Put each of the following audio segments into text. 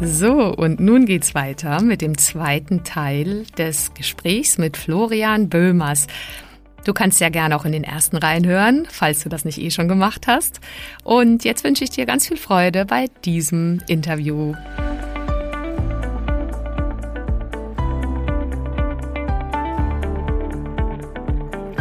So, und nun geht's weiter mit dem zweiten Teil des Gesprächs mit Florian Böhmers. Du kannst ja gerne auch in den ersten Reihen hören, falls du das nicht eh schon gemacht hast. Und jetzt wünsche ich dir ganz viel Freude bei diesem Interview.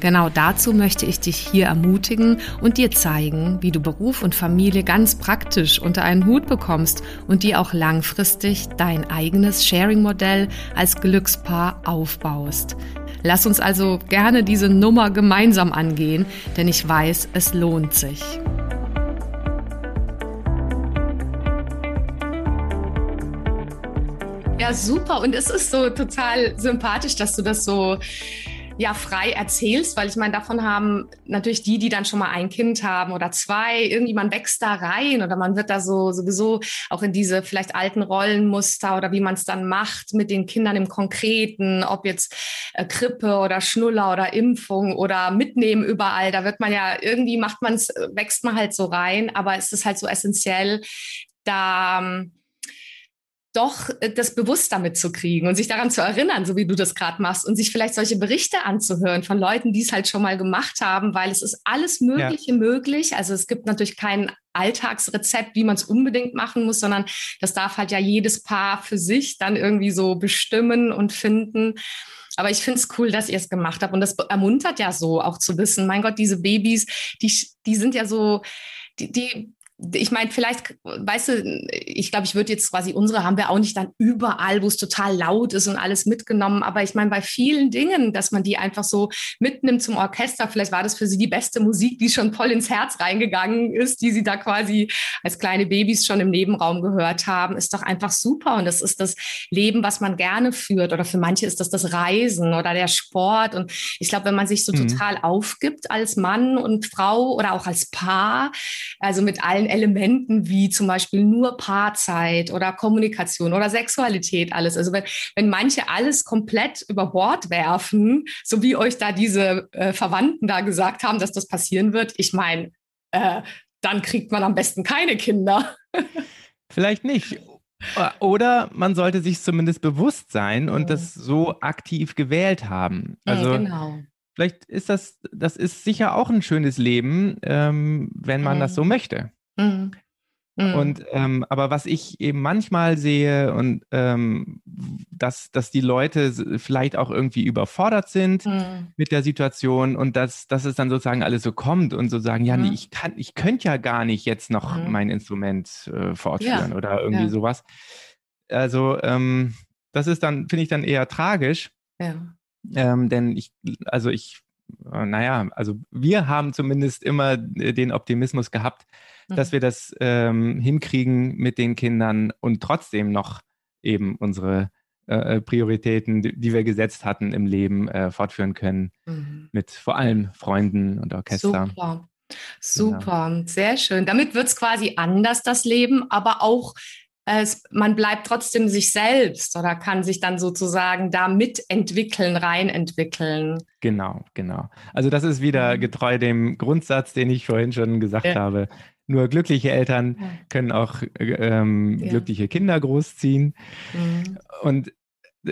Genau dazu möchte ich dich hier ermutigen und dir zeigen, wie du Beruf und Familie ganz praktisch unter einen Hut bekommst und dir auch langfristig dein eigenes Sharing-Modell als Glückspaar aufbaust. Lass uns also gerne diese Nummer gemeinsam angehen, denn ich weiß, es lohnt sich. Ja, super. Und es ist so total sympathisch, dass du das so ja frei erzählst, weil ich meine, davon haben natürlich die, die dann schon mal ein Kind haben oder zwei, irgendwie man wächst da rein oder man wird da so sowieso auch in diese vielleicht alten Rollenmuster oder wie man es dann macht mit den Kindern im Konkreten, ob jetzt äh, Krippe oder Schnuller oder Impfung oder mitnehmen überall, da wird man ja irgendwie macht man es, wächst man halt so rein, aber es ist halt so essentiell, da ähm, doch äh, das bewusst damit zu kriegen und sich daran zu erinnern, so wie du das gerade machst und sich vielleicht solche Berichte anzuhören von Leuten, die es halt schon mal gemacht haben, weil es ist alles Mögliche ja. möglich. Also es gibt natürlich kein Alltagsrezept, wie man es unbedingt machen muss, sondern das darf halt ja jedes Paar für sich dann irgendwie so bestimmen und finden. Aber ich finde es cool, dass ihr es gemacht habt. Und das ermuntert ja so auch zu wissen, mein Gott, diese Babys, die, die sind ja so, die, die ich meine, vielleicht, weißt du, ich glaube, ich würde jetzt quasi unsere haben wir auch nicht dann überall, wo es total laut ist und alles mitgenommen. Aber ich meine, bei vielen Dingen, dass man die einfach so mitnimmt zum Orchester, vielleicht war das für sie die beste Musik, die schon voll ins Herz reingegangen ist, die sie da quasi als kleine Babys schon im Nebenraum gehört haben, ist doch einfach super. Und das ist das Leben, was man gerne führt. Oder für manche ist das das Reisen oder der Sport. Und ich glaube, wenn man sich so mhm. total aufgibt als Mann und Frau oder auch als Paar, also mit allen Elementen wie zum Beispiel nur Paarzeit oder Kommunikation oder Sexualität alles. Also wenn, wenn manche alles komplett über Bord werfen, so wie euch da diese äh, Verwandten da gesagt haben, dass das passieren wird, ich meine, äh, dann kriegt man am besten keine Kinder. Vielleicht nicht. Oder man sollte sich zumindest bewusst sein und das so aktiv gewählt haben. Also ja, genau. vielleicht ist das, das ist sicher auch ein schönes Leben, ähm, wenn man mhm. das so möchte. Mhm. Mhm. Und ähm, aber was ich eben manchmal sehe und ähm, dass, dass die Leute vielleicht auch irgendwie überfordert sind mhm. mit der Situation und dass, dass es dann sozusagen alles so kommt und so sagen, ja, nee, mhm. ich kann, ich könnte ja gar nicht jetzt noch mhm. mein Instrument äh, fortführen ja. oder irgendwie ja. sowas. Also ähm, das ist dann, finde ich dann eher tragisch. Ja. Ähm, denn ich, also ich, äh, naja, also wir haben zumindest immer äh, den Optimismus gehabt, dass wir das ähm, hinkriegen mit den Kindern und trotzdem noch eben unsere äh, äh, Prioritäten, die, die, wir gesetzt hatten im Leben, äh, fortführen können. Mhm. Mit vor allem Freunden und Orchester. Super. Super, genau. sehr schön. Damit wird es quasi anders, das Leben, aber auch es, man bleibt trotzdem sich selbst oder kann sich dann sozusagen da mitentwickeln, reinentwickeln. Genau, genau. Also das ist wieder mhm. getreu dem Grundsatz, den ich vorhin schon gesagt ja. habe nur glückliche Eltern ja. können auch ähm, ja. glückliche Kinder großziehen. Mhm. Und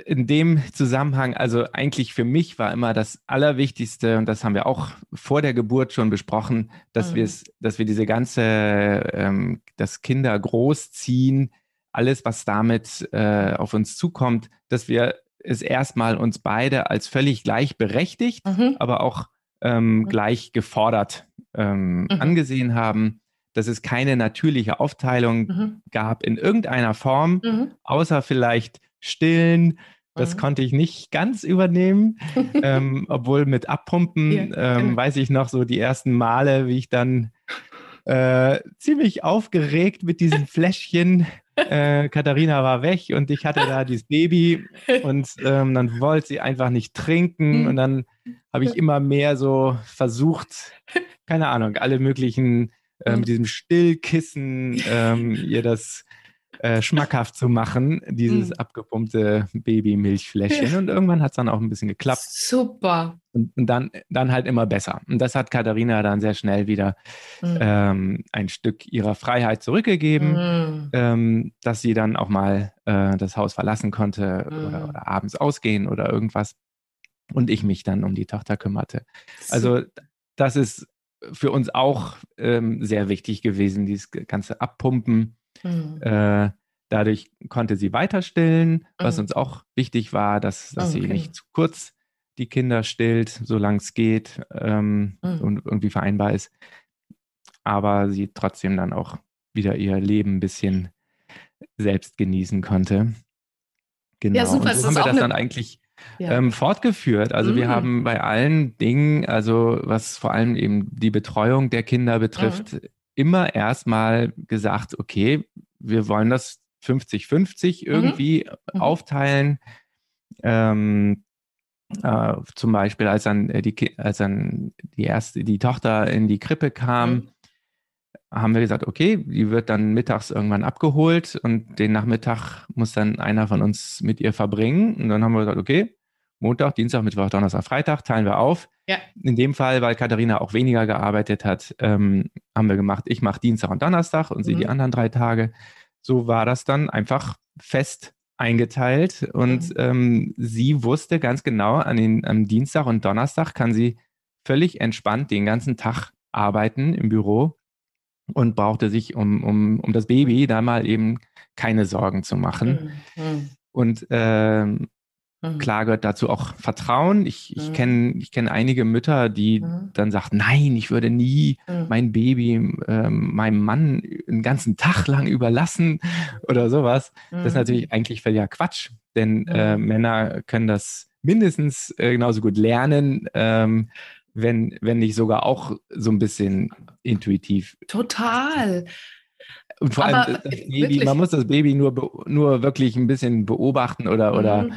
in dem Zusammenhang, also eigentlich für mich war immer das Allerwichtigste, und das haben wir auch vor der Geburt schon besprochen, dass mhm. wir es, dass wir diese ganze, ähm, das Kinder großziehen, alles, was damit äh, auf uns zukommt, dass wir es erstmal uns beide als völlig gleichberechtigt, mhm. aber auch ähm, mhm. gleich gefordert ähm, mhm. angesehen haben dass es keine natürliche Aufteilung mhm. gab in irgendeiner Form, mhm. außer vielleicht Stillen. Das mhm. konnte ich nicht ganz übernehmen, ähm, obwohl mit Abpumpen ja. ähm, weiß ich noch so die ersten Male, wie ich dann äh, ziemlich aufgeregt mit diesen Fläschchen äh, Katharina war weg und ich hatte da dieses Baby und ähm, dann wollte sie einfach nicht trinken mhm. und dann habe ich immer mehr so versucht, keine Ahnung, alle möglichen äh, mit mhm. diesem Stillkissen ähm, ihr das äh, schmackhaft zu machen, dieses mm. abgepumpte Babymilchfläschchen. Und irgendwann hat es dann auch ein bisschen geklappt. Super. Und, und, dann, dann halt immer besser. Und das hat Katharina dann sehr schnell wieder mm. ähm, ein Stück ihrer Freiheit zurückgegeben, mm. ähm, dass sie dann auch mal äh, das Haus verlassen konnte oder, oder, abends ausgehen oder irgendwas. Und ich mich dann um die Tochter kümmerte. Also das ist für uns auch ähm, sehr wichtig gewesen, dieses ganze Abpumpen Mhm. Äh, dadurch konnte sie weiter stillen, was mhm. uns auch wichtig war, dass, dass okay. sie nicht zu kurz die Kinder stillt, solange es geht ähm, mhm. und irgendwie vereinbar ist. Aber sie trotzdem dann auch wieder ihr Leben ein bisschen selbst genießen konnte. Genau. Ja, super. Und so haben wir das dann eigentlich ja. ähm, fortgeführt. Also mhm. wir haben bei allen Dingen, also was vor allem eben die Betreuung der Kinder betrifft, mhm immer erstmal gesagt, okay, wir wollen das 50-50 mhm. irgendwie mhm. aufteilen. Ähm, äh, zum Beispiel, als dann, äh, die, als dann die erste, die Tochter in die Krippe kam, mhm. Haben wir gesagt, okay, die wird dann mittags irgendwann abgeholt und den Nachmittag muss dann einer von uns mit ihr verbringen. Und dann haben wir gesagt, okay, Montag, Dienstag, Mittwoch, Donnerstag, Freitag teilen wir auf. Ja. In dem Fall, weil Katharina auch weniger gearbeitet hat, ähm, haben wir gemacht, ich mache Dienstag und Donnerstag und sie mhm. die anderen drei Tage. So war das dann einfach fest eingeteilt und mhm. ähm, sie wusste ganz genau, an den, am Dienstag und Donnerstag kann sie völlig entspannt den ganzen Tag arbeiten im Büro und brauchte sich um, um, um das Baby da mal eben keine Sorgen zu machen. Mhm. mhm. Und ähm, Mhm. Klar gehört dazu auch Vertrauen. Ich, ich mhm. kenne ich kenn einige Mütter, die mhm. dann sagen, nein, ich würde nie mhm. mein Baby ähm, meinem Mann einen ganzen Tag lang überlassen oder sowas. Das ist natürlich eigentlich völliger Quatsch, denn äh, Männer können das mindestens äh, genauso gut lernen. Ähm, wenn, wenn nicht sogar auch so ein bisschen intuitiv. Total. Und vor allem das Baby, man muss das Baby nur, nur wirklich ein bisschen beobachten oder, oder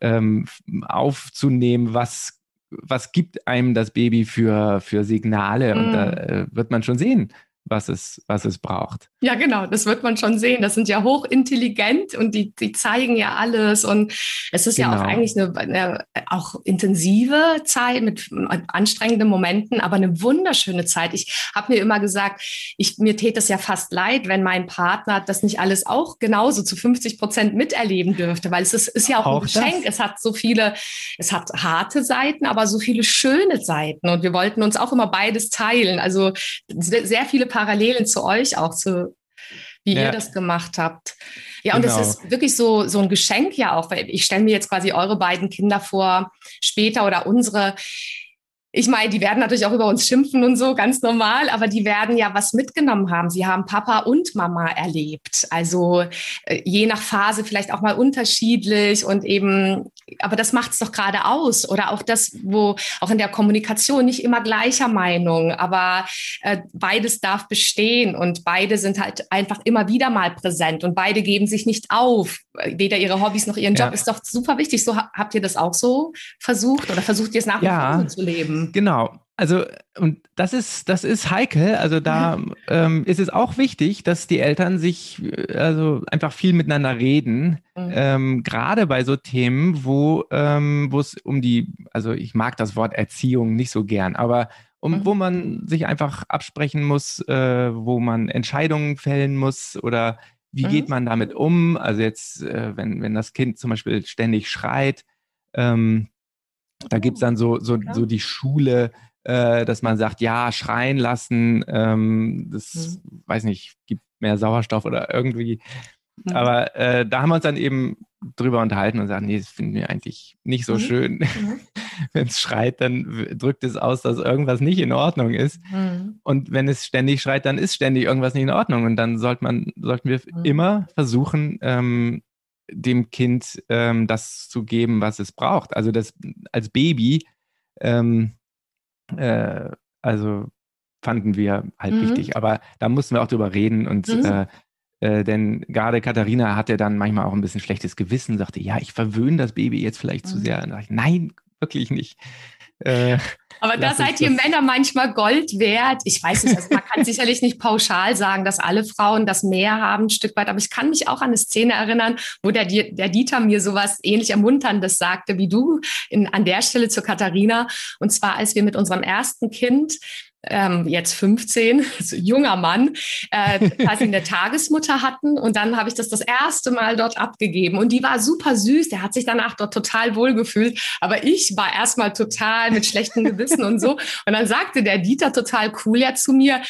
ähm, aufzunehmen, was, was gibt einem das Baby für, für Signale. Mm. Und da mm. äh, wird man schon sehen, was es, was es braucht. Ja, genau, das wird man schon sehen. Das sind ja hochintelligent und die, die zeigen ja alles. Und es ist genau. ja auch genau. eigentlich eine, eine, auch intensive Zeit mit anstrengenden Momenten, aber eine wunderschöne Zeit. Ich habe mir immer gesagt, ich, mir täte es ja fast leid, wenn mein Partner das nicht alles auch genauso zu 50 Prozent miterleben dürfte, weil es ist, ist ja auch, auch ein Geschenk. Das? Es hat so viele, es hat harte Seiten, aber so viele schöne Seiten. Und wir wollten uns auch immer beides teilen. Also sehr viele Parallelen zu euch auch, zu wie ja. ihr das gemacht habt. Ja, und genau. es ist wirklich so, so ein Geschenk ja auch, weil ich stelle mir jetzt quasi eure beiden Kinder vor, später oder unsere ich meine, die werden natürlich auch über uns schimpfen und so, ganz normal, aber die werden ja was mitgenommen haben. Sie haben Papa und Mama erlebt. Also äh, je nach Phase vielleicht auch mal unterschiedlich und eben, aber das macht es doch gerade aus. Oder auch das, wo auch in der Kommunikation nicht immer gleicher Meinung, aber äh, beides darf bestehen und beide sind halt einfach immer wieder mal präsent und beide geben sich nicht auf. Weder ihre Hobbys noch ihren Job ja. ist doch super wichtig. So habt ihr das auch so versucht oder versucht ihr es nach wie ja. vor zu leben? Genau. Also, und das ist, das ist heikel. Also da ähm, ist es auch wichtig, dass die Eltern sich also einfach viel miteinander reden. Mhm. Ähm, Gerade bei so Themen, wo ähm, es um die, also ich mag das Wort Erziehung nicht so gern, aber um, mhm. wo man sich einfach absprechen muss, äh, wo man Entscheidungen fällen muss oder wie mhm. geht man damit um? Also jetzt, äh, wenn, wenn das Kind zum Beispiel ständig schreit, ähm, da gibt es dann so, so, so die Schule, äh, dass man sagt, ja, schreien lassen, ähm, das, mhm. weiß nicht, gibt mehr Sauerstoff oder irgendwie. Mhm. Aber äh, da haben wir uns dann eben drüber unterhalten und sagen, nee, das finden wir eigentlich nicht so mhm. schön. Mhm. wenn es schreit, dann drückt es aus, dass irgendwas nicht in Ordnung ist. Mhm. Und wenn es ständig schreit, dann ist ständig irgendwas nicht in Ordnung. Und dann sollte man, sollten wir mhm. immer versuchen, ähm, dem Kind ähm, das zu geben, was es braucht. Also das als Baby, ähm, äh, also fanden wir halt mhm. wichtig. Aber da mussten wir auch drüber reden und mhm. äh, Äh, denn gerade Katharina hatte dann manchmal auch ein bisschen schlechtes Gewissen, sagte, ja, ich verwöhne das Baby jetzt vielleicht mhm. zu sehr. Und dachte ich, nein, wirklich nicht. Äh, aber da seid ihr Männer manchmal Gold wert. Ich weiß nicht, also man kann sicherlich nicht pauschal sagen, dass alle Frauen das mehr haben, ein Stück weit. Aber ich kann mich auch an eine Szene erinnern, wo der, der Dieter mir sowas ähnlich Ermunterndes sagte wie du in, an der Stelle zur Katharina. Und zwar, als wir mit unserem ersten Kind ähm, jetzt 15, so junger Mann, äh, quasi eine Tagesmutter hatten. Und dann habe ich das das erste Mal dort abgegeben. Und die war super süß. Der hat sich danach dort total wohl gefühlt. Aber ich war erstmal total mit schlechtem Gewissen und so. Und dann sagte der Dieter total cool ja zu mir,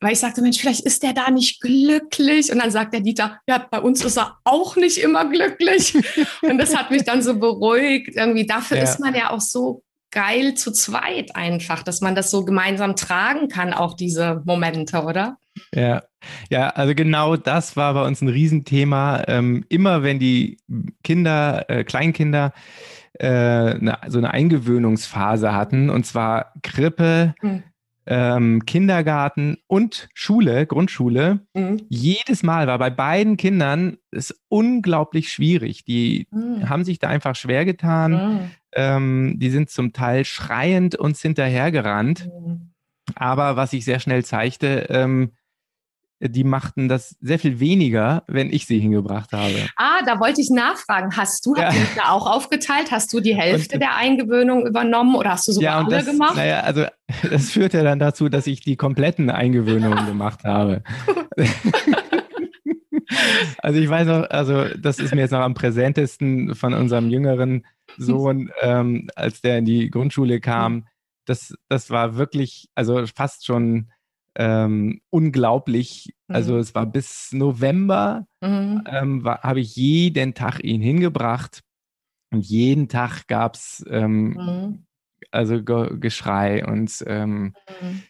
weil ich sagte, Mensch, vielleicht ist der da nicht glücklich. Und dann sagt der Dieter, ja, bei uns ist er auch nicht immer glücklich. Und das hat mich dann so beruhigt. Irgendwie dafür ja. ist man ja auch so geil zu zweit einfach, dass man das so gemeinsam tragen kann, auch diese Momente, oder? Ja, ja, also genau das war bei uns ein Riesenthema. Ähm, immer wenn die Kinder, äh, Kleinkinder, äh, eine, so eine Eingewöhnungsphase hatten, und zwar Krippe, mhm. ähm, Kindergarten und Schule, Grundschule, mhm. jedes Mal war bei beiden Kindern es unglaublich schwierig. Die mhm. haben sich da einfach schwer getan. Ähm, die sind zum Teil schreiend uns hinterhergerannt. Mhm. Aber was sich sehr schnell zeigte, ähm, die machten das sehr viel weniger, wenn ich sie hingebracht habe. Ah, da wollte ich nachfragen. Hast du, ja. hast du da auch aufgeteilt? Hast du die Hälfte Und, der Eingewöhnung übernommen oder hast du sogar ja, alle das, gemacht? Naja, also das führt ja dann dazu, dass ich die kompletten Eingewöhnungen gemacht habe. also ich weiß noch, also das ist mir jetzt noch am präsentesten von unserem jüngeren Sohn, ähm, als der in die Grundschule kam, das, das war wirklich, also fast schon ähm, unglaublich. Also mhm. es war bis November, mhm. ähm, habe ich jeden Tag ihn hingebracht und jeden Tag gab es ähm, mhm. also Ge Geschrei und ähm, mhm.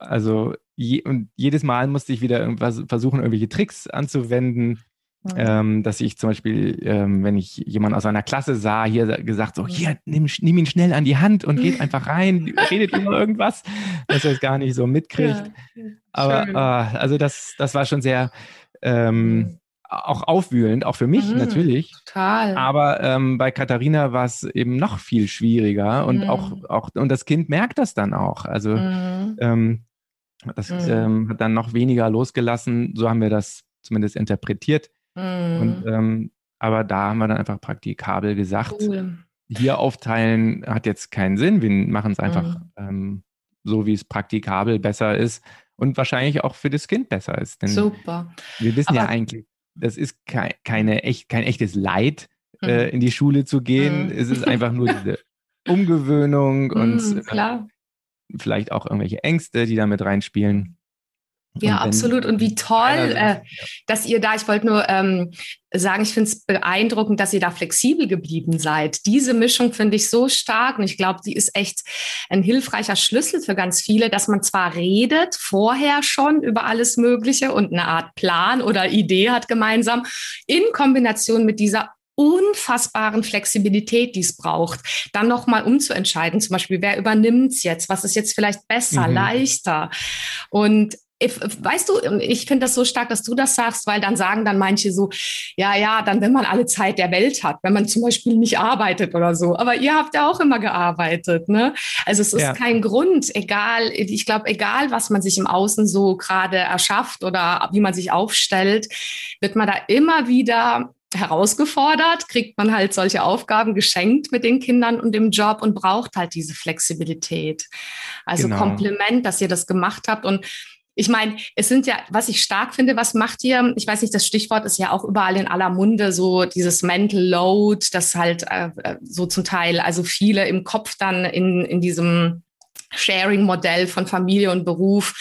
also je, und jedes Mal musste ich wieder irgendwas versuchen, irgendwelche Tricks anzuwenden. Mhm. Ähm, dass ich zum Beispiel, ähm, wenn ich jemanden aus einer Klasse sah, hier gesagt, so, hier, nimm, nimm ihn schnell an die Hand und geht einfach rein, redet über irgendwas, dass er es gar nicht so mitkriegt. Ja, Aber äh, also das, das war schon sehr ähm, mhm. auch aufwühlend, auch für mich mhm, natürlich. Total. Aber ähm, bei Katharina war es eben noch viel schwieriger und mhm. auch, auch, und das Kind merkt das dann auch. Also mhm. ähm, das mhm. ähm, hat dann noch weniger losgelassen, so haben wir das zumindest interpretiert. Mhm. Und, ähm, aber da haben wir dann einfach praktikabel gesagt, cool. hier aufteilen hat jetzt keinen Sinn. Wir machen es einfach mhm. ähm, so, wie es praktikabel besser ist und wahrscheinlich auch für das Kind besser ist. Denn Super. Wir wissen aber ja eigentlich, das ist kei keine echt, kein echtes Leid, mhm. äh, in die Schule zu gehen. Mhm. Es ist einfach nur diese Umgewöhnung und mhm, äh, vielleicht auch irgendwelche Ängste, die da mit reinspielen. Ja, absolut. Und wie toll, äh, dass ihr da, ich wollte nur ähm, sagen, ich finde es beeindruckend, dass ihr da flexibel geblieben seid. Diese Mischung finde ich so stark und ich glaube, die ist echt ein hilfreicher Schlüssel für ganz viele, dass man zwar redet vorher schon über alles Mögliche und eine Art Plan oder Idee hat gemeinsam, in Kombination mit dieser unfassbaren Flexibilität, die es braucht, dann nochmal umzuentscheiden, zum Beispiel, wer übernimmt es jetzt, was ist jetzt vielleicht besser, mhm. leichter. Und Weißt du, ich finde das so stark, dass du das sagst, weil dann sagen dann manche so, ja, ja, dann wenn man alle Zeit der Welt hat, wenn man zum Beispiel nicht arbeitet oder so. Aber ihr habt ja auch immer gearbeitet, ne? Also es ist ja. kein Grund, egal, ich glaube, egal, was man sich im Außen so gerade erschafft oder wie man sich aufstellt, wird man da immer wieder herausgefordert, kriegt man halt solche Aufgaben geschenkt mit den Kindern und dem Job und braucht halt diese Flexibilität. Also genau. Kompliment, dass ihr das gemacht habt und ich meine, es sind ja, was ich stark finde, was macht ihr? Ich weiß nicht, das Stichwort ist ja auch überall in aller Munde, so dieses Mental Load, das halt äh, äh so zum Teil, also viele im Kopf dann in, in diesem Sharing-Modell von Familie und Beruf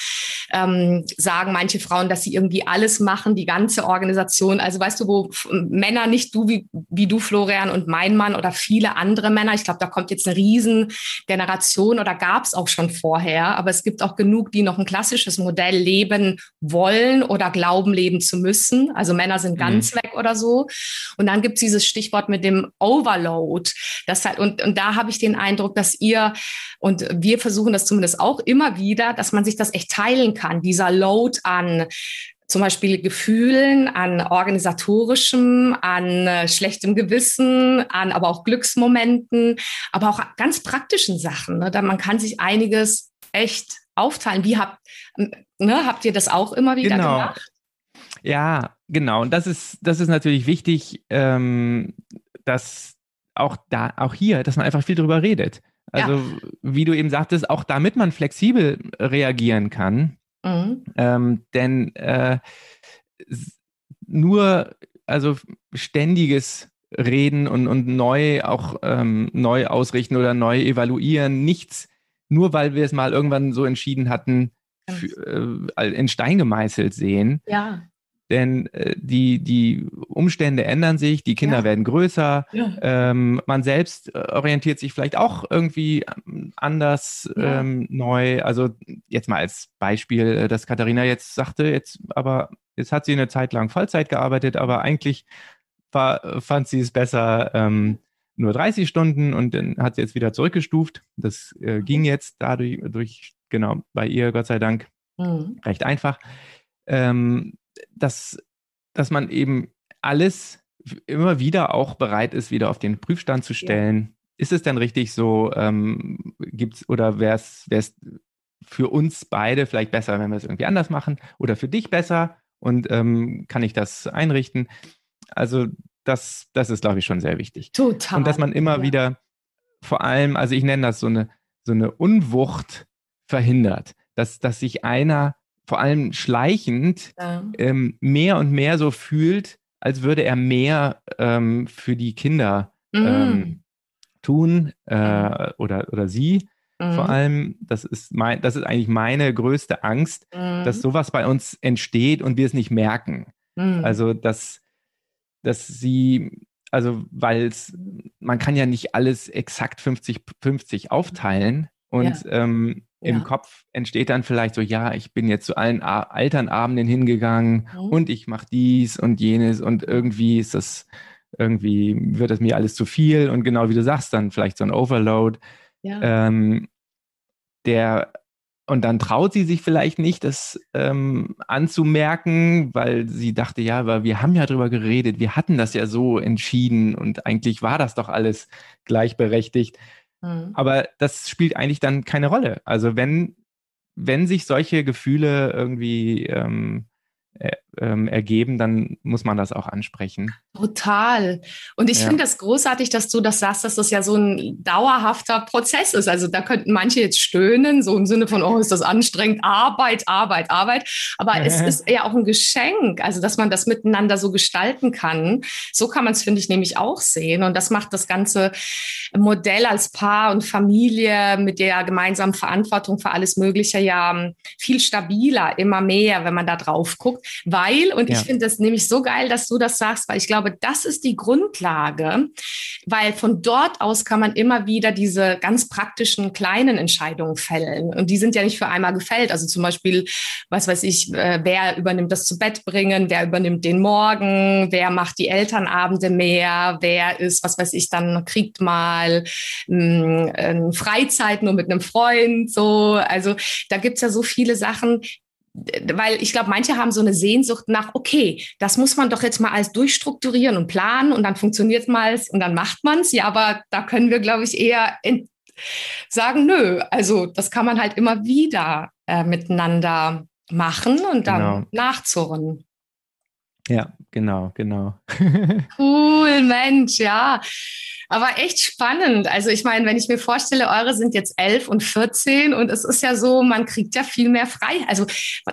ähm, sagen manche Frauen, dass sie irgendwie alles machen, die ganze Organisation. Also weißt du, wo Männer nicht du wie, wie du, Florian, und mein Mann oder viele andere Männer, ich glaube, da kommt jetzt eine Riesengeneration oder gab es auch schon vorher, aber es gibt auch genug, die noch ein klassisches Modell leben wollen oder glauben, leben zu müssen. Also Männer sind ganz mhm. weg oder so. Und dann gibt es dieses Stichwort mit dem Overload. Das halt, und, und da habe ich den Eindruck, dass ihr und wir versuchen das zumindest auch immer wieder, dass man sich das echt teilen kann, dieser Load an zum Beispiel Gefühlen, an organisatorischem, an äh, schlechtem Gewissen, an aber auch Glücksmomenten, aber auch ganz praktischen Sachen. Ne? Da man kann sich einiges echt aufteilen. Wie habt, ne, habt ihr das auch immer wieder genau. gemacht? Ja, genau. Und das ist, das ist natürlich wichtig, ähm, dass auch da, auch hier, dass man einfach viel drüber redet. Also, ja. wie du eben sagtest, auch damit man flexibel reagieren kann. Mhm. Ähm, denn äh, nur, also ständiges Reden und, und neu auch ähm, neu ausrichten oder neu evaluieren, nichts, nur weil wir es mal irgendwann so entschieden hatten, für, äh, in Stein gemeißelt sehen. Ja. Denn äh, die, die Umstände ändern sich, die Kinder ja. werden größer, ja. ähm, man selbst äh, orientiert sich vielleicht auch irgendwie ähm, anders ja. ähm, neu. Also jetzt mal als Beispiel, äh, dass Katharina jetzt sagte, jetzt aber jetzt hat sie eine Zeit lang Vollzeit gearbeitet, aber eigentlich war, fand sie es besser, ähm, nur 30 Stunden und dann hat sie jetzt wieder zurückgestuft. Das äh, ging jetzt dadurch, durch, genau, bei ihr, Gott sei Dank, mhm. recht einfach. Ähm, dass, dass man eben alles immer wieder auch bereit ist, wieder auf den Prüfstand zu stellen. Ja. Ist es denn richtig so? Ähm, gibt's oder wäre es für uns beide vielleicht besser, wenn wir es irgendwie anders machen? Oder für dich besser? Und ähm, kann ich das einrichten? Also, das, das ist, glaube ich, schon sehr wichtig. Total. Und dass man immer ja. wieder vor allem, also ich nenne das so eine, so eine Unwucht verhindert, dass, dass sich einer vor allem schleichend ja. ähm, mehr und mehr so fühlt, als würde er mehr ähm, für die Kinder mhm. ähm, tun äh, oder, oder sie. Mhm. Vor allem, das ist, mein, das ist eigentlich meine größte Angst, mhm. dass sowas bei uns entsteht und wir es nicht merken. Mhm. Also, dass, dass sie, also, weil man kann ja nicht alles exakt 50-50 aufteilen. Und ja. ähm, im ja. Kopf entsteht dann vielleicht so, ja, ich bin jetzt zu allen A Elternabenden hingegangen mhm. und ich mache dies und jenes und irgendwie ist das, irgendwie wird das mir alles zu viel und genau wie du sagst, dann vielleicht so ein Overload. Ja. Ähm, der und dann traut sie sich vielleicht nicht, das ähm, anzumerken, weil sie dachte, ja, aber wir haben ja drüber geredet, wir hatten das ja so entschieden und eigentlich war das doch alles gleichberechtigt. Mhm. Aber das spielt eigentlich dann keine Rolle. Also wenn, wenn sich solche Gefühle irgendwie ähm, äh, ähm, ergeben, dann muss man das auch ansprechen. Total. Und ich ja. finde das großartig, dass du das sagst, dass das ja so ein dauerhafter Prozess ist. Also da könnten manche jetzt stöhnen, so im Sinne von, oh, ist das anstrengend, Arbeit, Arbeit, Arbeit. Aber es ist ja auch ein Geschenk, also dass man das miteinander so gestalten kann. So kann man es, finde ich, nämlich auch sehen. Und das macht das ganze Modell als Paar und Familie mit der gemeinsamen Verantwortung für alles Mögliche ja viel stabiler, immer mehr, wenn man da drauf guckt weil, und ja. ich finde das nämlich so geil, dass du das sagst, weil ich glaube, das ist die Grundlage, weil von dort aus kann man immer wieder diese ganz praktischen kleinen Entscheidungen fällen. Und die sind ja nicht für einmal gefällt. Also zum Beispiel, was weiß ich, äh, wer übernimmt das zu Bett bringen, wer übernimmt den Morgen, wer macht die Elternabende mehr, wer ist, was weiß ich, dann kriegt mal mh, hm, Freizeit nur mit einem Freund, so. Also da gibt's ja so viele Sachen, weil ich glaube, manche haben so eine Sehnsucht nach, okay, das muss man doch jetzt mal alles durchstrukturieren und planen und dann funktioniert es mal und dann macht man es. Ja, aber da können wir, glaube ich, eher sagen, nö, also das kann man halt immer wieder äh, miteinander machen und dann genau. nachzurren. Ja, genau, genau. cool, Mensch, ja. Aber echt spannend. Also ich meine, wenn ich mir vorstelle, eure sind jetzt elf und 14 und es ist ja so, man kriegt ja viel mehr frei. Also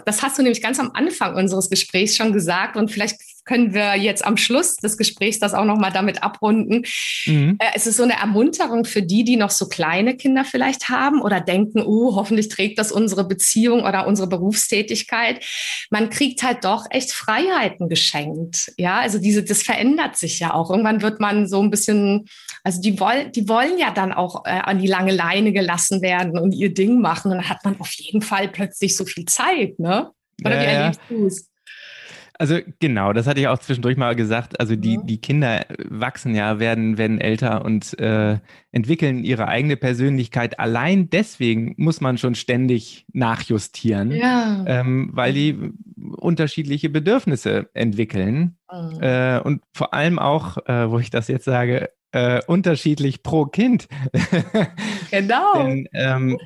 das hast du nämlich ganz am Anfang unseres Gesprächs schon gesagt und vielleicht können wir jetzt am Schluss des Gesprächs das auch nochmal damit abrunden. Mhm. Äh, es ist so eine Ermunterung für die, die noch so kleine Kinder vielleicht haben oder denken, uh, hoffentlich trägt das unsere Beziehung oder unsere Berufstätigkeit. Man kriegt halt doch echt Freiheiten geschenkt. Ja, also diese, das verändert sich ja auch. Irgendwann wird man so ein bisschen, also die wollen, die wollen ja dann auch äh, an die lange Leine gelassen werden und ihr Ding machen. Und dann hat man auf jeden Fall plötzlich so viel Zeit, ne? Oder ja, wie erlebst du es? Also genau, das hatte ich auch zwischendurch mal gesagt. Also die, die Kinder wachsen ja, werden, werden älter und äh, entwickeln ihre eigene Persönlichkeit. Allein deswegen muss man schon ständig nachjustieren, ja. ähm, weil die unterschiedliche Bedürfnisse entwickeln. Mhm. Äh, und vor allem auch, äh, wo ich das jetzt sage, äh, unterschiedlich pro Kind. Genau. Denn, ähm,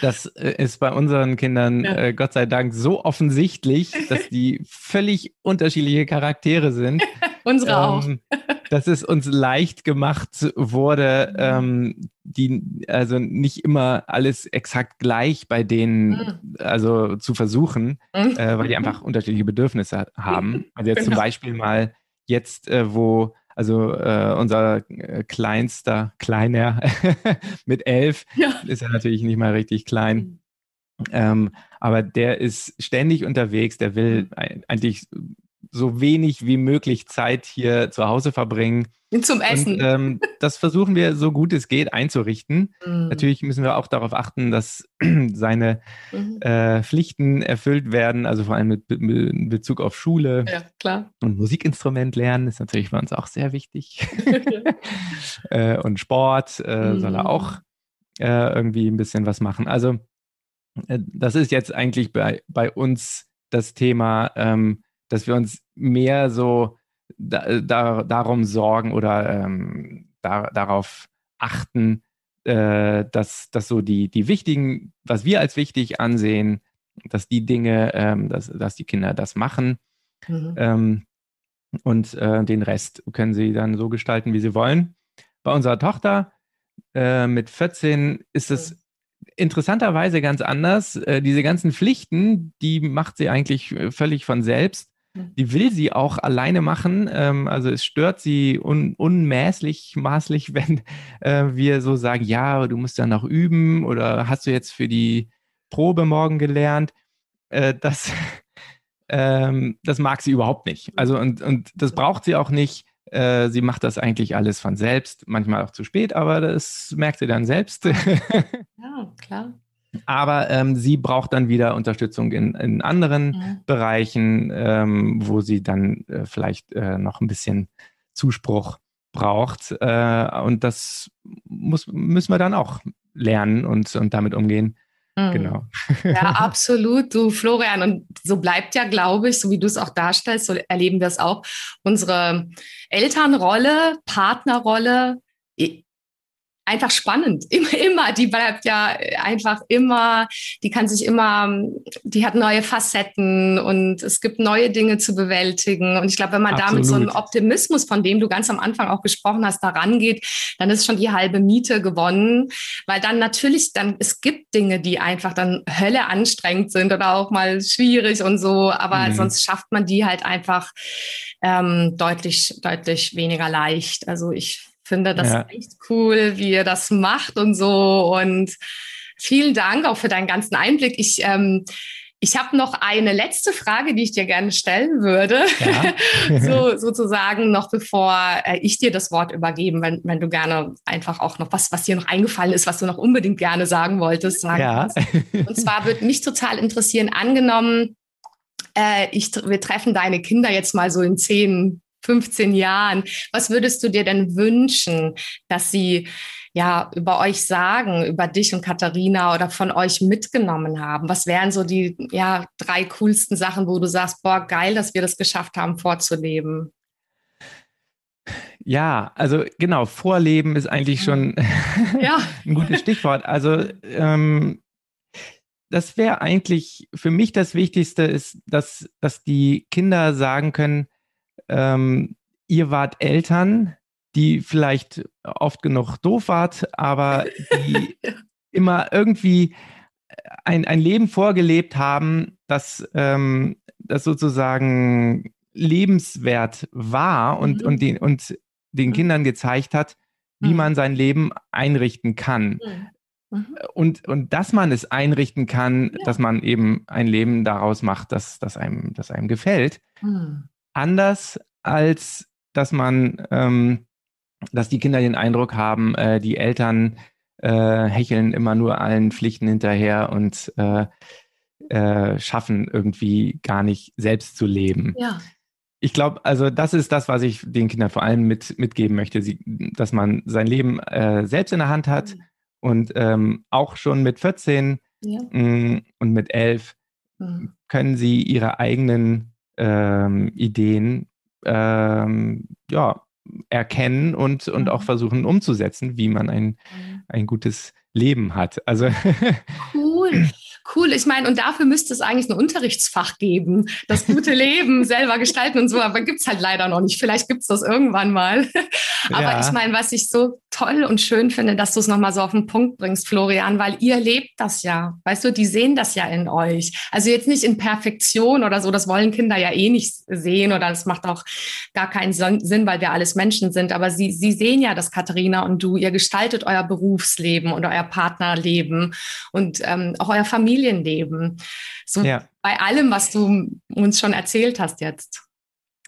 das äh, ist bei unseren Kindern ja. äh, Gott sei Dank so offensichtlich, dass die völlig unterschiedliche Charaktere sind. Unsere ähm, auch. dass es uns leicht gemacht wurde, ähm, die also nicht immer alles exakt gleich bei denen mhm. also zu versuchen, mhm. äh, weil die einfach unterschiedliche Bedürfnisse haben. Also jetzt genau. zum Beispiel mal jetzt, äh, wo also äh, unser äh, kleinster, kleiner mit elf ja. ist ja natürlich nicht mal richtig klein. Mhm. Ähm, aber der ist ständig unterwegs, der will mhm. eigentlich so wenig wie möglich Zeit hier zu Hause verbringen. Zum Essen. Und, ähm, das versuchen wir so gut es geht einzurichten. Mhm. Natürlich müssen wir auch darauf achten, dass seine mhm. äh, Pflichten erfüllt werden, also vor allem mit, mit Bezug auf Schule. Ja, klar. Und Musikinstrument lernen ist natürlich für uns auch sehr wichtig. äh, und Sport äh, mhm. soll er auch äh, irgendwie ein bisschen was machen. Also äh, das ist jetzt eigentlich bei, bei uns das Thema, ähm, dass wir uns mehr so da, da, darum sorgen oder ähm, da, darauf achten, äh, dass, dass so die, die wichtigen, was wir als wichtig ansehen, dass die Dinge, ähm, dass, dass die Kinder das machen. Mhm. Ähm, und äh, den Rest können sie dann so gestalten, wie sie wollen. Bei unserer Tochter äh, mit 14 ist es mhm. interessanterweise ganz anders. Äh, diese ganzen Pflichten, die macht sie eigentlich äh, völlig von selbst. Die will sie auch alleine machen. Ähm, also es stört sie un unmäßlich, maßlich, wenn äh, wir so sagen, ja, du musst ja noch üben oder hast du jetzt für die Probe morgen gelernt? Äh, das, ähm, das mag sie überhaupt nicht. Also und, und das braucht sie auch nicht. Äh, sie macht das eigentlich alles von selbst, manchmal auch zu spät, aber das merkt sie dann selbst. ja, klar. Aber ähm, sie braucht dann wieder Unterstützung in, in anderen mhm. Bereichen, ähm, wo sie dann äh, vielleicht äh, noch ein bisschen Zuspruch braucht. Äh, und das muss, müssen wir dann auch lernen und, und damit umgehen. Mhm. Genau. Ja, absolut. Du, Florian, und so bleibt ja, glaube ich, so wie du es auch darstellst, so erleben wir es auch, unsere Elternrolle, Partnerrolle einfach spannend. Immer, immer, die bleibt ja einfach immer, die kann sich immer, die hat neue Facetten und es gibt neue Dinge zu bewältigen. Und ich glaube, wenn man Absolut. da mit so einem Optimismus, von dem du ganz am Anfang auch gesprochen hast, da rangeht, dann ist schon die halbe Miete gewonnen. Weil dann natürlich, dann, es gibt Dinge, die einfach dann Hölle anstrengend sind oder auch mal schwierig und so, aber mhm. sonst schafft man die halt einfach ähm, deutlich, deutlich weniger leicht. Also ich finde das ja. echt cool, wie ihr das macht und so. Und vielen Dank auch für deinen ganzen Einblick. Ich, ähm, ich habe noch eine letzte Frage, die ich dir gerne stellen würde. Ja. so, sozusagen noch bevor äh, ich dir das Wort übergebe, wenn, wenn du gerne einfach auch noch was, was dir noch eingefallen ist, was du noch unbedingt gerne sagen wolltest, sagen ja. Und zwar würde mich total interessieren, angenommen, äh, ich, wir treffen deine Kinder jetzt mal so in zehn, 15 Jahren. Was würdest du dir denn wünschen, dass sie ja über euch sagen, über dich und Katharina oder von euch mitgenommen haben? Was wären so die ja, drei coolsten Sachen, wo du sagst, boah, geil, dass wir das geschafft haben, vorzuleben? Ja, also genau, Vorleben ist eigentlich schon ja. ein gutes Stichwort. Also ähm, das wäre eigentlich für mich das Wichtigste, ist, dass, dass die Kinder sagen können, ähm, ihr wart Eltern, die vielleicht oft genug doof wart, aber die immer irgendwie ein, ein Leben vorgelebt haben, das, ähm, das sozusagen lebenswert war und, mhm. und, den, und den mhm. Kindern gezeigt hat, wie mhm. man sein Leben einrichten kann. Mhm. mhm. Und, und dass man es einrichten kann, ja. dass man eben ein Leben daraus macht, das, das, einem, das einem gefällt. Anders, als dass man, ähm, dass die Kinder den Eindruck haben, äh, die Eltern äh, hecheln immer nur allen Pflichten hinterher und äh, äh, schaffen, irgendwie gar nicht selbst zu leben. Ja. Ich glaube, also das ist das, was ich den Kindern vor allem mit, mitgeben möchte, sie, dass man sein Leben äh, selbst in der Hand hat mhm. und ähm, auch schon mit 14 ja. mh, mm, und mit 11 mhm. können sie ihre eigenen ähm, Ideen ähm, ja, erkennen und, und mhm. auch versuchen umzusetzen, wie man ein, mhm. ein gutes Leben hat. Also cool. Cool, ich meine, und dafür müsste es eigentlich ein Unterrichtsfach geben, das gute Leben selber gestalten und so, aber gibt es halt leider noch nicht. Vielleicht gibt es das irgendwann mal. aber ja. ich meine, was ich so toll und schön finde, dass du es nochmal so auf den Punkt bringst, Florian, weil ihr lebt das ja. Weißt du, die sehen das ja in euch. Also jetzt nicht in Perfektion oder so, das wollen Kinder ja eh nicht sehen oder das macht auch gar keinen Sinn, weil wir alles Menschen sind. Aber sie, sie sehen ja, dass Katharina und du, ihr gestaltet euer Berufsleben und euer Partnerleben und ähm, auch euer Familienleben. So ja. bei allem, was du uns schon erzählt hast jetzt.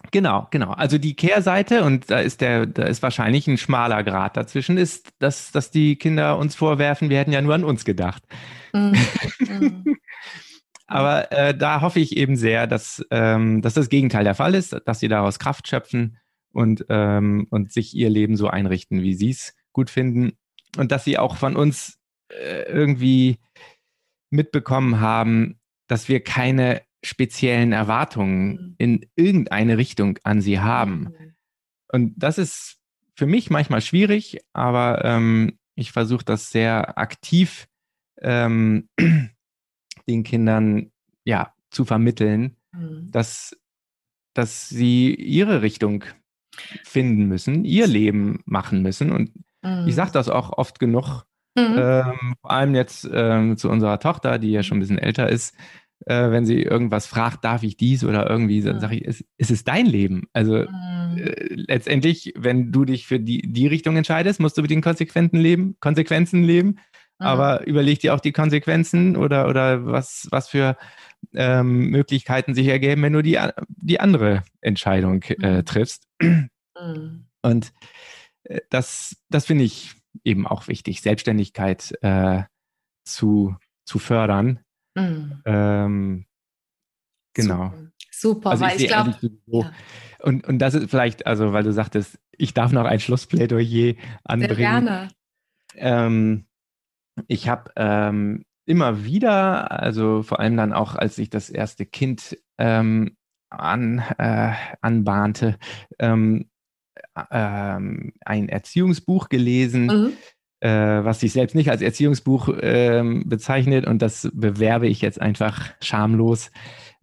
Genau, genau. Also die Kehrseite, und da ist der, da ist wahrscheinlich ein schmaler Grad dazwischen, ist, dass, dass die Kinder uns vorwerfen, wir hätten ja nur an uns gedacht. Mhm. mhm. Aber äh, da hoffe ich eben sehr, dass, ähm, dass das Gegenteil der Fall ist, dass sie daraus Kraft schöpfen und, ähm, und sich ihr Leben so einrichten, wie sie es gut finden. Und dass sie auch von uns äh, irgendwie mitbekommen haben, dass wir keine speziellen Erwartungen mhm. in irgendeine Richtung an sie haben. Mhm. Und das ist für mich manchmal schwierig, aber ähm, ich versuche das sehr aktiv ähm, den Kindern ja, zu vermitteln, mhm. dass, dass sie ihre Richtung finden müssen, ihr Leben machen müssen. Und mhm. ich sage das auch oft genug Mhm. Ähm, vor allem jetzt ähm, zu unserer Tochter, die ja schon ein bisschen älter ist, äh, wenn sie irgendwas fragt, darf ich dies oder irgendwie, dann mhm. sage ich, es, es ist dein Leben. Also mhm. äh, letztendlich, wenn du dich für die, die Richtung entscheidest, musst du mit den Konsequenzen leben, Konsequenzen leben. Mhm. Aber überleg dir auch die Konsequenzen oder, oder was, was für ähm, Möglichkeiten sich ergeben, wenn du die, die andere Entscheidung äh, mhm. triffst. Mhm. Und äh, das, das finde ich eben auch wichtig, Selbstständigkeit äh, zu, zu fördern. Mhm. Ähm, genau. Super, also weil ich, ich glaube. So, ja. und, und das ist vielleicht, also weil du sagtest, ich darf noch ein Schlussplädoyer anbringen. Sehr gerne. Ähm, ich habe ähm, immer wieder, also vor allem dann auch, als ich das erste Kind ähm, an, äh, anbahnte, ähm, ähm, ein Erziehungsbuch gelesen, mhm. äh, was sich selbst nicht als Erziehungsbuch ähm, bezeichnet und das bewerbe ich jetzt einfach schamlos.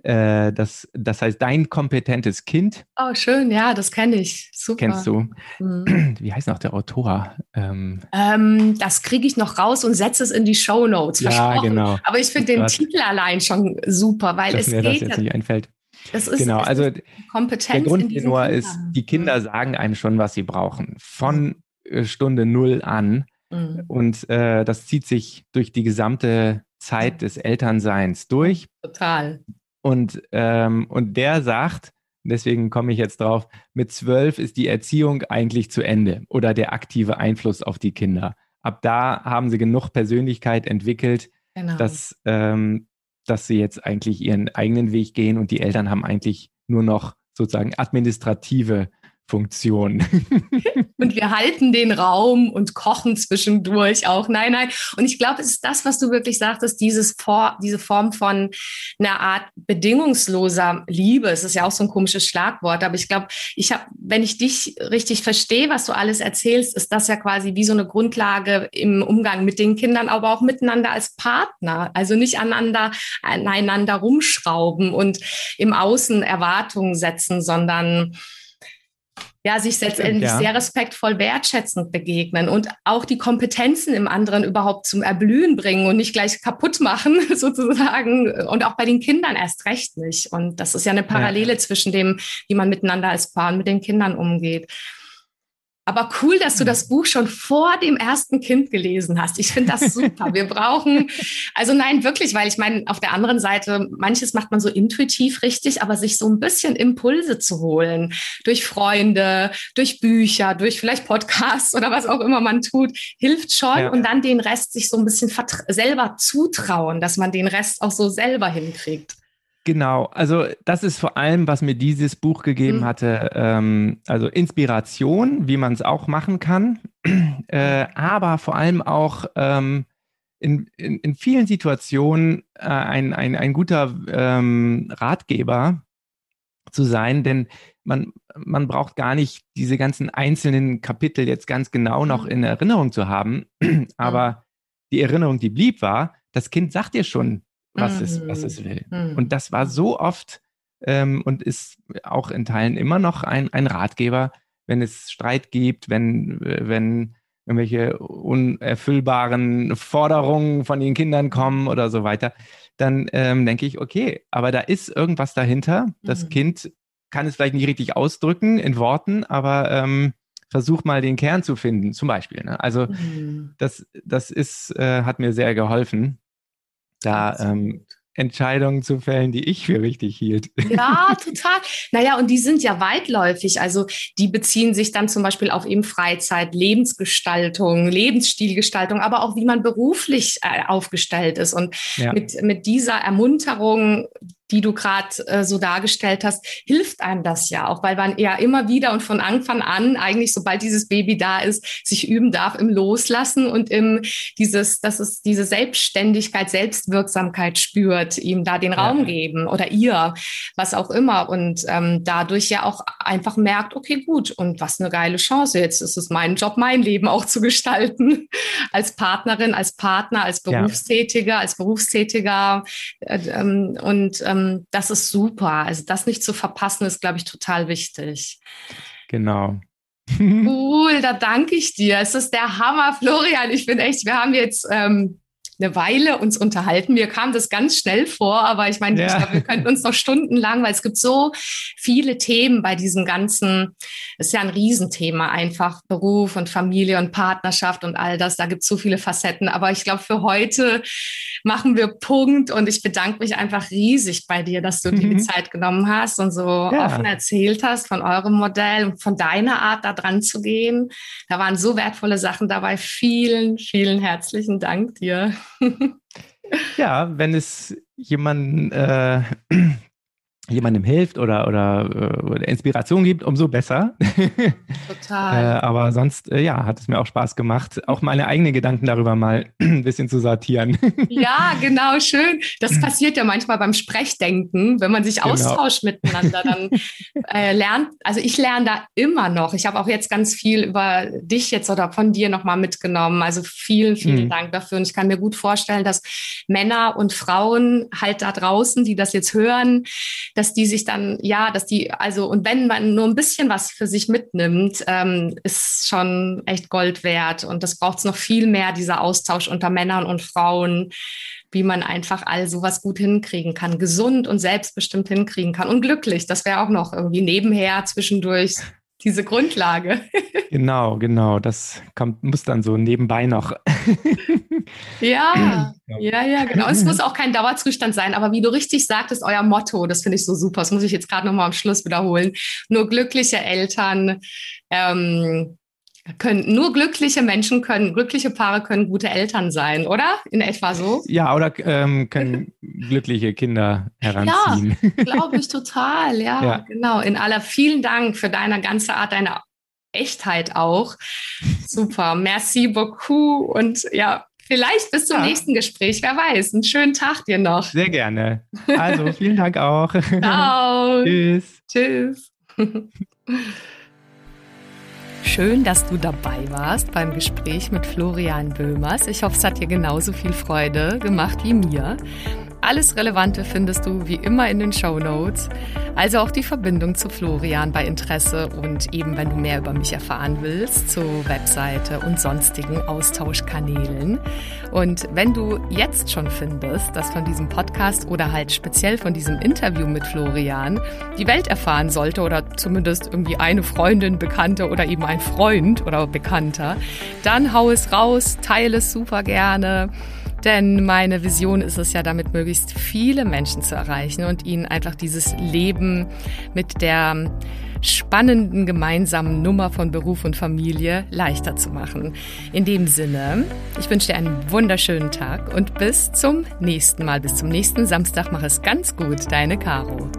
Äh, das, das heißt, dein kompetentes Kind. Oh, schön, ja, das kenne ich. Super. Kennst du? Mhm. Wie heißt noch der Autor? Ähm, ähm, das kriege ich noch raus und setze es in die Show Notes. Ja, genau. Aber ich finde den Titel allein schon super, weil Dass es mir geht. Das jetzt nicht einfällt. Das ist, genau, also Kompetenz der Grundtenor ist, die Kinder mhm. sagen einem schon, was sie brauchen. Von mhm. Stunde null an. Mhm. Und äh, das zieht sich durch die gesamte Zeit des Elternseins durch. Total. Und, ähm, und der sagt, deswegen komme ich jetzt drauf, mit zwölf ist die Erziehung eigentlich zu Ende oder der aktive Einfluss auf die Kinder. Ab da haben sie genug Persönlichkeit entwickelt, genau. dass, ähm, dass sie jetzt eigentlich ihren eigenen Weg gehen und die Eltern haben eigentlich nur noch sozusagen administrative Funktion. und wir halten den Raum und kochen zwischendurch auch. Nein, nein. Und ich glaube, es ist das, was du wirklich sagtest, dieses For diese Form von einer Art bedingungsloser Liebe. Es ist ja auch so ein komisches Schlagwort, aber ich glaube, ich habe, wenn ich dich richtig verstehe, was du alles erzählst, ist das ja quasi wie so eine Grundlage im Umgang mit den Kindern, aber auch miteinander als Partner. Also nicht aneinander, aneinander rumschrauben und im Außen Erwartungen setzen, sondern ja, sich letztendlich ja. sehr respektvoll wertschätzend begegnen und auch die Kompetenzen im anderen überhaupt zum Erblühen bringen und nicht gleich kaputt machen, sozusagen. Und auch bei den Kindern erst recht nicht. Und das ist ja eine Parallele ja. zwischen dem, wie man miteinander als Paar und mit den Kindern umgeht. Aber cool, dass du das Buch schon vor dem ersten Kind gelesen hast. Ich finde das super. Wir brauchen, also nein, wirklich, weil ich meine, auf der anderen Seite, manches macht man so intuitiv richtig, aber sich so ein bisschen Impulse zu holen durch Freunde, durch Bücher, durch vielleicht Podcasts oder was auch immer man tut, hilft schon. Ja. Und dann den Rest sich so ein bisschen selber zutrauen, dass man den Rest auch so selber hinkriegt. Genau, also das ist vor allem, was mir dieses Buch gegeben mhm. hatte, ähm, also Inspiration, wie man es auch machen kann, äh, aber vor allem auch ähm, in, in, in, vielen Situationen äh, ein, ein, ein guter ähm, Ratgeber zu sein, denn man, man braucht gar nicht diese ganzen einzelnen Kapitel jetzt ganz genau noch mhm. in Erinnerung zu haben, aber die Erinnerung, die blieb, war, das Kind sagt dir schon, was, mhm. es, was es will. Mhm. Und das war so oft ähm, und ist auch in Teilen immer noch ein, ein Ratgeber, wenn es Streit gibt, wenn, wenn irgendwelche unerfüllbaren Forderungen von den Kindern kommen oder so weiter, dann ähm, denke ich, okay, aber da ist irgendwas dahinter. Das mhm. Kind kann es vielleicht nicht richtig ausdrücken in Worten, aber ähm, versuch mal den Kern zu finden, zum Beispiel. Ne? Also mhm. das, das ist, äh, hat mir sehr geholfen da ähm, Entscheidungen zu fällen, die ich für richtig hielt. Ja, total. Naja, und die sind ja weitläufig. Also die beziehen sich dann zum Beispiel auf eben Freizeit, Lebensgestaltung, Lebensstilgestaltung, aber auch wie man beruflich äh, aufgestellt ist. Und ja. mit, mit dieser Ermunterung die du gerade äh, so dargestellt hast, hilft einem das ja auch, weil man ja immer wieder und von Anfang an eigentlich, sobald dieses Baby da ist, sich üben darf im Loslassen und im dieses, dass es diese Selbstständigkeit, Selbstwirksamkeit spürt, ihm da den Raum ja. geben oder ihr, was auch immer und ähm, dadurch ja auch einfach merkt, okay, gut und was eine geile Chance, jetzt ist es mein Job, mein Leben auch zu gestalten, als Partnerin, als Partner, als Berufstätiger, ja. als Berufstätiger äh, ähm, und ähm, ähm, das ist super. Also das nicht zu verpassen, ist, glaube ich, total wichtig. Genau. Cool, da danke ich dir. Es ist der Hammer, Florian. Ich bin echt, wir haben jetzt ähm, eine Weile uns unterhalten. Mir kam das ganz schnell vor, aber ich meine, ja. wir könnten uns noch stundenlang, weil es gibt so viele Themen bei diesem ganzen, es ist ja ein Riesenthema einfach, Beruf und Familie und Partnerschaft und all das. Da gibt es so viele Facetten. Aber ich glaube, für heute machen wir Punkt und ich bedanke mich einfach riesig bei dir, dass du mhm. dir die mhm. Zeit genommen hast und so ja. offen erzählt hast von eurem Modell und von deiner Art, da dran zu gehen. Da waren so wertvolle Sachen dabei. Vielen, vielen herzlichen Dank dir. Ja, wenn es jemanden äh, jemandem hilft oder, oder, oder Inspiration gibt, umso besser. Total. äh, aber sonst, äh, ja, hat es mir auch Spaß gemacht, auch meine eigenen Gedanken darüber mal ein bisschen zu sortieren. ja, genau, schön. Das passiert ja manchmal beim Sprechdenken, wenn man sich genau. austauscht miteinander, dann äh, lernt, also ich lerne da immer noch. Ich habe auch jetzt ganz viel über dich jetzt oder von dir nochmal mitgenommen. Also vielen, vielen mhm. Dank dafür. Und ich kann mir gut vorstellen, dass Männer und Frauen halt da draußen, die das jetzt hören, dass die sich dann, ja, dass die, also, und wenn man nur ein bisschen was für sich mitnimmt, ähm, ist schon echt Gold wert. Und das braucht es noch viel mehr, dieser Austausch unter Männern und Frauen, wie man einfach all sowas gut hinkriegen kann, gesund und selbstbestimmt hinkriegen kann und glücklich. Das wäre auch noch irgendwie nebenher zwischendurch diese Grundlage. genau, genau. Das kommt, muss dann so nebenbei noch. ja, ja, ja, genau. Es muss auch kein Dauerzustand sein, aber wie du richtig sagtest, euer Motto, das finde ich so super. Das muss ich jetzt gerade nochmal am Schluss wiederholen. Nur glückliche Eltern ähm, können nur glückliche Menschen können, glückliche Paare können gute Eltern sein, oder? In etwa so? Ja, oder ähm, können glückliche Kinder heranziehen. Ja, glaube ich total. Ja, ja, genau. In aller vielen Dank für deine ganze Art, deine Echtheit auch. Super. Merci beaucoup und ja, Vielleicht bis zum ja. nächsten Gespräch, wer weiß. Einen schönen Tag dir noch. Sehr gerne. Also, vielen Dank auch. Ciao. Tschüss. Tschüss. Schön, dass du dabei warst beim Gespräch mit Florian Böhmers. Ich hoffe, es hat dir genauso viel Freude gemacht wie mir. Alles Relevante findest du wie immer in den Show Notes. Also auch die Verbindung zu Florian bei Interesse und eben, wenn du mehr über mich erfahren willst, zur Webseite und sonstigen Austauschkanälen. Und wenn du jetzt schon findest, dass von diesem Podcast oder halt speziell von diesem Interview mit Florian die Welt erfahren sollte oder zumindest irgendwie eine Freundin, Bekannte oder eben ein Freund oder Bekannter, dann hau es raus, teile es super gerne. Denn meine Vision ist es ja damit, möglichst viele Menschen zu erreichen und ihnen einfach dieses Leben mit der spannenden gemeinsamen Nummer von Beruf und Familie leichter zu machen. In dem Sinne, ich wünsche dir einen wunderschönen Tag und bis zum nächsten Mal, bis zum nächsten Samstag. Mach es ganz gut, deine Caro.